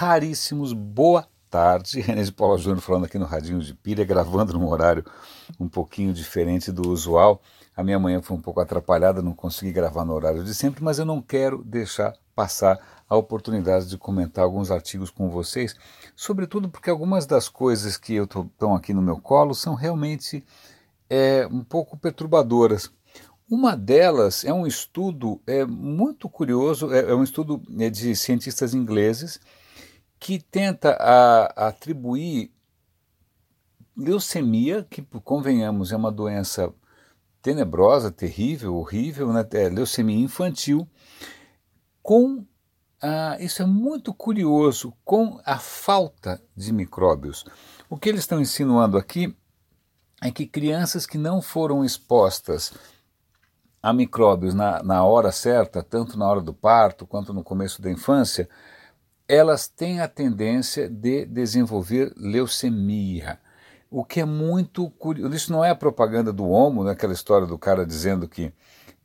raríssimos. Boa tarde. René de Paula Júnior falando aqui no Radinho de Pilha, gravando num horário um pouquinho diferente do usual. A minha manhã foi um pouco atrapalhada, não consegui gravar no horário de sempre, mas eu não quero deixar passar a oportunidade de comentar alguns artigos com vocês, sobretudo porque algumas das coisas que estão aqui no meu colo são realmente é, um pouco perturbadoras. Uma delas é um estudo é, muito curioso, é, é um estudo é, de cientistas ingleses que tenta a, atribuir leucemia, que convenhamos é uma doença tenebrosa, terrível, horrível, né? é, leucemia infantil, com ah, isso é muito curioso, com a falta de micróbios. O que eles estão insinuando aqui é que crianças que não foram expostas a micróbios na, na hora certa, tanto na hora do parto quanto no começo da infância, elas têm a tendência de desenvolver leucemia. O que é muito curioso. Isso não é a propaganda do homo, né, aquela história do cara dizendo que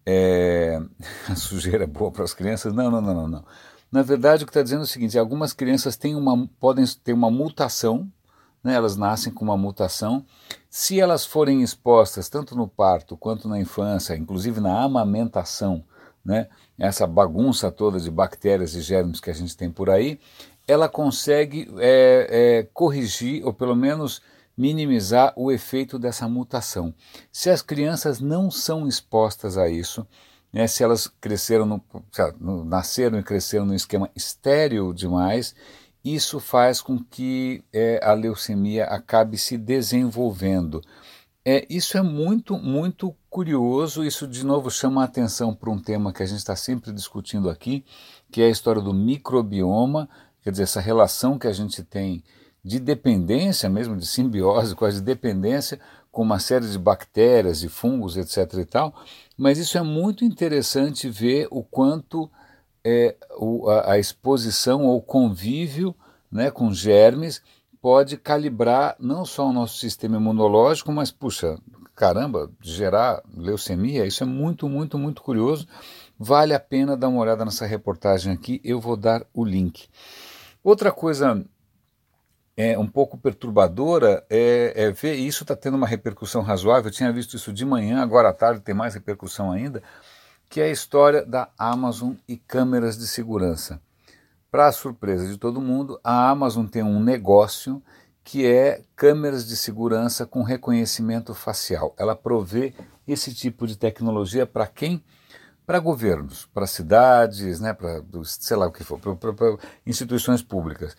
é, a sujeira é boa para as crianças. Não, não, não, não, não. Na verdade, o que está dizendo é o seguinte: algumas crianças têm uma, podem ter uma mutação, né, elas nascem com uma mutação. Se elas forem expostas tanto no parto quanto na infância, inclusive na amamentação, né, essa bagunça toda de bactérias e germes que a gente tem por aí, ela consegue é, é, corrigir ou pelo menos minimizar o efeito dessa mutação. Se as crianças não são expostas a isso, né, se elas cresceram, no, no, nasceram e cresceram num esquema estéril demais, isso faz com que é, a leucemia acabe se desenvolvendo. É, isso é muito, muito curioso. Isso, de novo, chama a atenção para um tema que a gente está sempre discutindo aqui, que é a história do microbioma, quer dizer, essa relação que a gente tem de dependência, mesmo de simbiose, quase de dependência com uma série de bactérias e fungos, etc. e tal. Mas isso é muito interessante ver o quanto é, o, a, a exposição ou convívio né, com germes pode calibrar não só o nosso sistema imunológico, mas, puxa, caramba, gerar leucemia, isso é muito, muito, muito curioso. Vale a pena dar uma olhada nessa reportagem aqui, eu vou dar o link. Outra coisa é, um pouco perturbadora é, é ver, e isso está tendo uma repercussão razoável, eu tinha visto isso de manhã, agora à tarde tem mais repercussão ainda, que é a história da Amazon e câmeras de segurança. Para surpresa de todo mundo, a Amazon tem um negócio que é câmeras de segurança com reconhecimento facial. Ela provê esse tipo de tecnologia para quem? Para governos, para cidades, né, para sei lá o que for, para instituições públicas.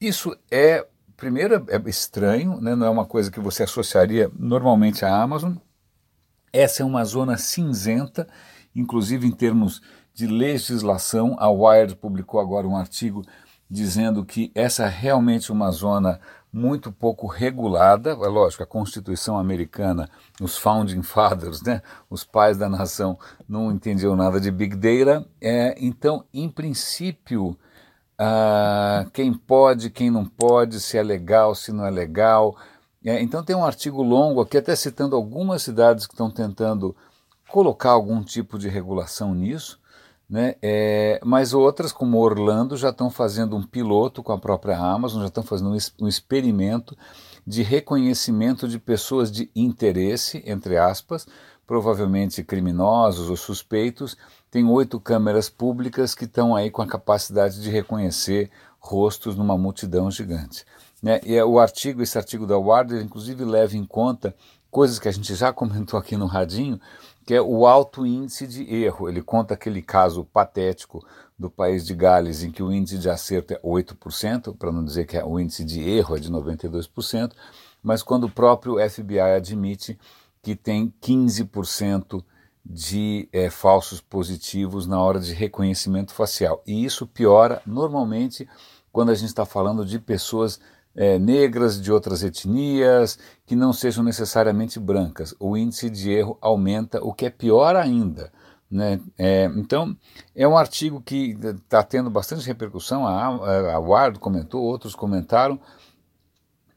Isso é, primeiro, é estranho, né, não é uma coisa que você associaria normalmente à Amazon. Essa é uma zona cinzenta, inclusive em termos de legislação. A Wired publicou agora um artigo dizendo que essa é realmente uma zona muito pouco regulada. É lógico, a Constituição americana, os founding fathers, né, os pais da nação, não entendiam nada de big data. É, então, em princípio, uh, quem pode, quem não pode, se é legal, se não é legal. É, então, tem um artigo longo aqui, até citando algumas cidades que estão tentando colocar algum tipo de regulação nisso. Né? É, mas outras, como Orlando, já estão fazendo um piloto com a própria Amazon, já estão fazendo um, um experimento de reconhecimento de pessoas de interesse, entre aspas, provavelmente criminosos ou suspeitos. Tem oito câmeras públicas que estão aí com a capacidade de reconhecer rostos numa multidão gigante. Né? E é o artigo, esse artigo da Warder, inclusive leva em conta coisas que a gente já comentou aqui no Radinho, que é o alto índice de erro. Ele conta aquele caso patético do país de Gales, em que o índice de acerto é 8%, para não dizer que é, o índice de erro é de 92%, mas quando o próprio FBI admite que tem 15% de é, falsos positivos na hora de reconhecimento facial. E isso piora normalmente quando a gente está falando de pessoas é, negras, de outras etnias, que não sejam necessariamente brancas. O índice de erro aumenta, o que é pior ainda. Né? É, então, é um artigo que está tendo bastante repercussão, a, a Ward comentou, outros comentaram,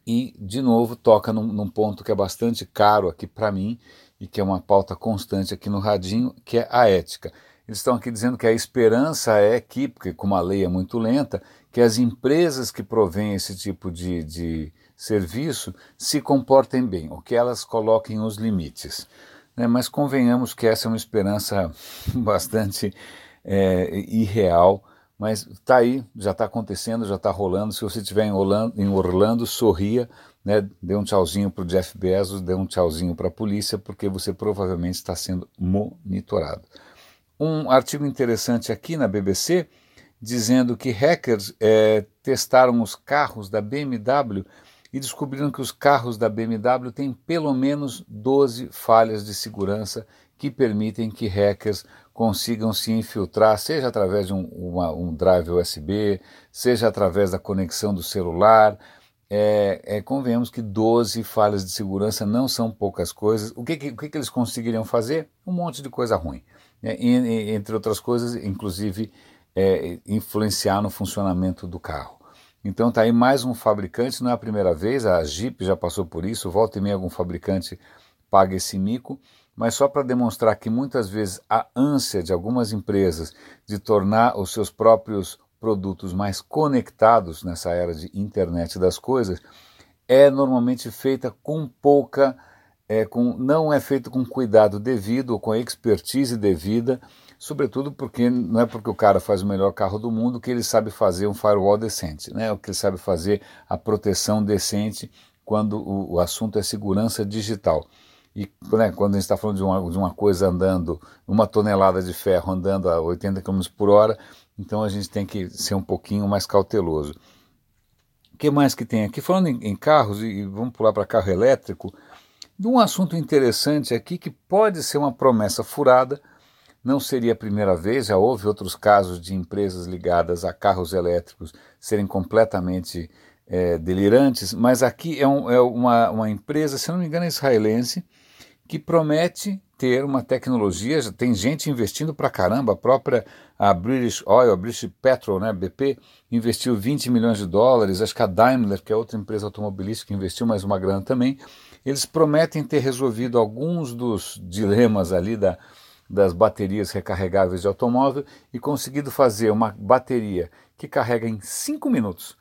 e, de novo, toca num, num ponto que é bastante caro aqui para mim e que é uma pauta constante aqui no Radinho, que é a ética. eles estão aqui dizendo que a esperança é que, porque como a lei é muito lenta, que as empresas que provêm esse tipo de, de serviço se comportem bem, ou que elas coloquem os limites. Né? Mas convenhamos que essa é uma esperança bastante é, irreal, mas está aí, já está acontecendo, já está rolando. Se você estiver em Orlando, em Orlando sorria, né? dê um tchauzinho para o Jeff Bezos, dê um tchauzinho para a polícia, porque você provavelmente está sendo monitorado. Um artigo interessante aqui na BBC dizendo que hackers é, testaram os carros da BMW e descobriram que os carros da BMW têm pelo menos 12 falhas de segurança que permitem que hackers consigam se infiltrar, seja através de um, uma, um drive USB, seja através da conexão do celular. É, é, convenhamos que 12 falhas de segurança não são poucas coisas. O que, que, o que, que eles conseguiriam fazer? Um monte de coisa ruim. Né? Entre outras coisas, inclusive, é, influenciar no funcionamento do carro. Então está aí mais um fabricante, não é a primeira vez, a Jeep já passou por isso, volta e meia algum fabricante paga esse mico, mas só para demonstrar que muitas vezes a ânsia de algumas empresas de tornar os seus próprios produtos mais conectados nessa era de internet das coisas é normalmente feita com pouca, é, com, não é feito com cuidado devido ou com expertise devida, sobretudo porque não é porque o cara faz o melhor carro do mundo que ele sabe fazer um firewall decente, né? o que ele sabe fazer a proteção decente quando o, o assunto é segurança digital. E né, quando a gente está falando de uma, de uma coisa andando, uma tonelada de ferro andando a 80 km por hora, então a gente tem que ser um pouquinho mais cauteloso. O que mais que tem aqui? Falando em, em carros, e vamos pular para carro elétrico, de um assunto interessante aqui que pode ser uma promessa furada, não seria a primeira vez, já houve outros casos de empresas ligadas a carros elétricos serem completamente é, delirantes, mas aqui é, um, é uma, uma empresa, se não me engano, é israelense, que promete ter uma tecnologia, já tem gente investindo para caramba, a própria a British Oil, a British Petrol, né, BP, investiu 20 milhões de dólares, acho que a Daimler, que é outra empresa automobilística, investiu mais uma grana também, eles prometem ter resolvido alguns dos dilemas ali da, das baterias recarregáveis de automóvel e conseguido fazer uma bateria que carrega em 5 minutos.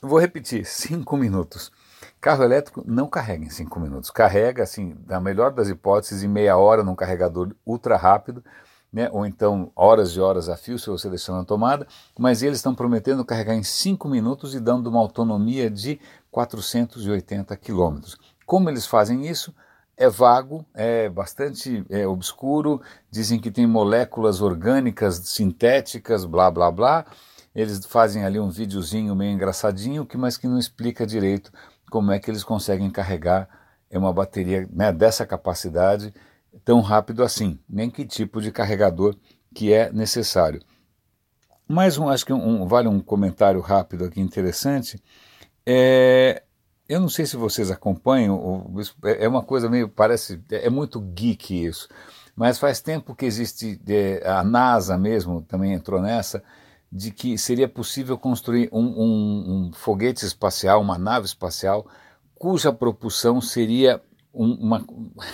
Vou repetir, 5 minutos Carro elétrico não carrega em 5 minutos, carrega, assim, na melhor das hipóteses, em meia hora num carregador ultra rápido, né, ou então horas e horas a fio se você deixar na tomada, mas eles estão prometendo carregar em 5 minutos e dando uma autonomia de 480 quilômetros. Como eles fazem isso? É vago, é bastante é, obscuro, dizem que tem moléculas orgânicas sintéticas, blá blá blá. Eles fazem ali um videozinho meio engraçadinho, que mas que não explica direito como é que eles conseguem carregar uma bateria né, dessa capacidade tão rápido assim, nem que tipo de carregador que é necessário. Mais um, acho que um, vale um comentário rápido aqui interessante. É, eu não sei se vocês acompanham, é, é uma coisa meio, parece, é muito geek isso, mas faz tempo que existe, é, a NASA mesmo também entrou nessa, de que seria possível construir um, um, um foguete espacial, uma nave espacial, cuja propulsão seria um, uma,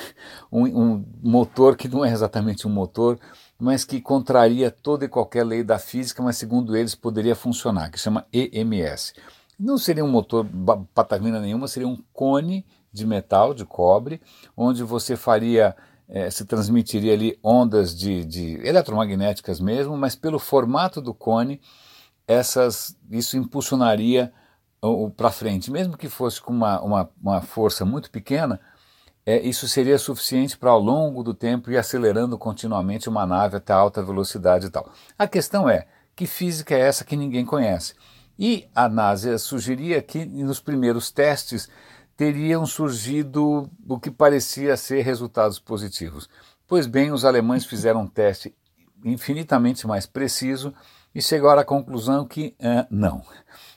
um, motor que não é exatamente um motor, mas que contraria toda e qualquer lei da física, mas segundo eles poderia funcionar, que chama EMS. Não seria um motor patavina nenhuma, seria um cone de metal, de cobre, onde você faria é, se transmitiria ali ondas de, de, eletromagnéticas mesmo, mas pelo formato do cone, essas, isso impulsionaria para frente. Mesmo que fosse com uma, uma, uma força muito pequena, é, isso seria suficiente para ao longo do tempo ir acelerando continuamente uma nave até alta velocidade e tal. A questão é, que física é essa que ninguém conhece? E a NASA sugeria que nos primeiros testes teriam surgido o que parecia ser resultados positivos. Pois bem, os alemães fizeram um teste infinitamente mais preciso e chegaram à conclusão que uh, não.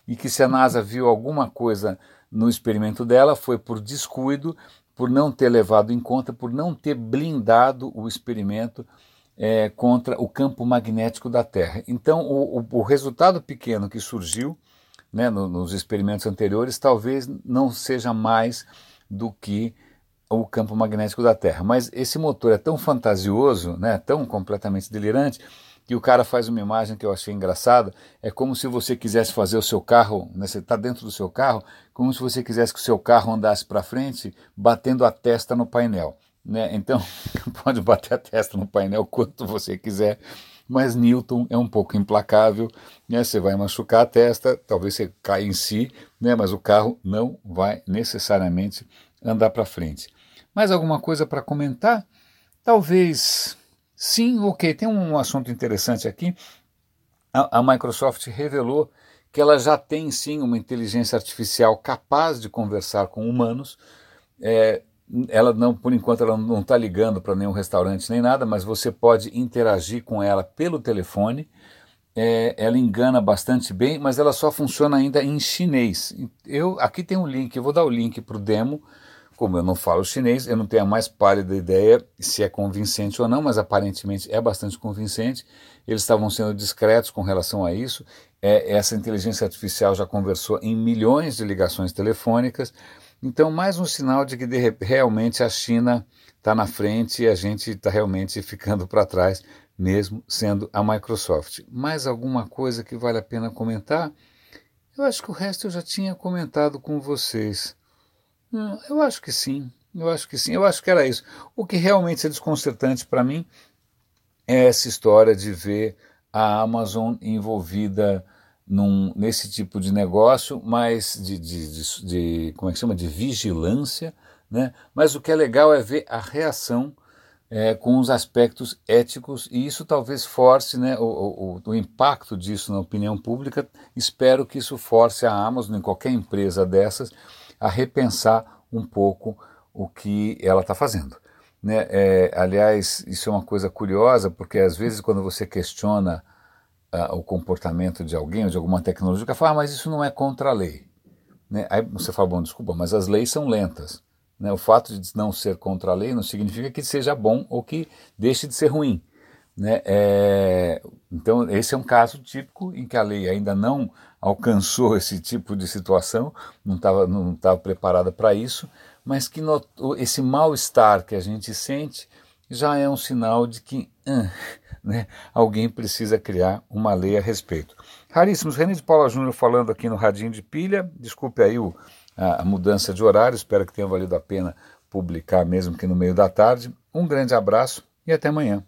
E que se a NASA viu alguma coisa no experimento dela foi por descuido, por não ter levado em conta, por não ter blindado o experimento é, contra o campo magnético da Terra. Então, o, o, o resultado pequeno que surgiu né, no, nos experimentos anteriores, talvez não seja mais do que o campo magnético da Terra. Mas esse motor é tão fantasioso, né, tão completamente delirante, que o cara faz uma imagem que eu achei engraçada. É como se você quisesse fazer o seu carro, né, você está dentro do seu carro, como se você quisesse que o seu carro andasse para frente, batendo a testa no painel. Né? Então, pode bater a testa no painel quanto você quiser, mas Newton é um pouco implacável, né? Você vai machucar a testa, talvez você caia em si, né? Mas o carro não vai necessariamente andar para frente. Mais alguma coisa para comentar? Talvez sim, ok. Tem um assunto interessante aqui. A, a Microsoft revelou que ela já tem sim uma inteligência artificial capaz de conversar com humanos. É, ela não, por enquanto, ela não está ligando para nenhum restaurante nem nada, mas você pode interagir com ela pelo telefone. É, ela engana bastante bem, mas ela só funciona ainda em chinês. Eu aqui tem um link, eu vou dar o link para o demo. Como eu não falo chinês, eu não tenho a mais pálida ideia se é convincente ou não, mas aparentemente é bastante convincente. Eles estavam sendo discretos com relação a isso. É, essa inteligência artificial já conversou em milhões de ligações telefônicas. Então, mais um sinal de que de, realmente a China está na frente e a gente está realmente ficando para trás, mesmo sendo a Microsoft. Mais alguma coisa que vale a pena comentar? Eu acho que o resto eu já tinha comentado com vocês. Hum, eu acho que sim, eu acho que sim, eu acho que era isso. O que realmente é desconcertante para mim é essa história de ver a Amazon envolvida num, nesse tipo de negócio, mas de, de, de, de, como é que chama, de vigilância, né? Mas o que é legal é ver a reação é, com os aspectos éticos e isso talvez force, né, o, o, o impacto disso na opinião pública. Espero que isso force a Amazon, em qualquer empresa dessas, a repensar um pouco o que ela está fazendo. Né? É, aliás, isso é uma coisa curiosa, porque às vezes quando você questiona uh, o comportamento de alguém ou de alguma tecnologia, fala, ah, mas isso não é contra a lei. Né? Aí você fala, bom, desculpa, mas as leis são lentas. Né? O fato de não ser contra a lei não significa que seja bom ou que deixe de ser ruim. Né? É, então, esse é um caso típico em que a lei ainda não alcançou esse tipo de situação, não estava não preparada para isso, mas que esse mal-estar que a gente sente já é um sinal de que uh, né, alguém precisa criar uma lei a respeito. Raríssimos, René de Paula Júnior falando aqui no Radinho de Pilha, desculpe aí o, a, a mudança de horário, espero que tenha valido a pena publicar mesmo que no meio da tarde. Um grande abraço e até amanhã.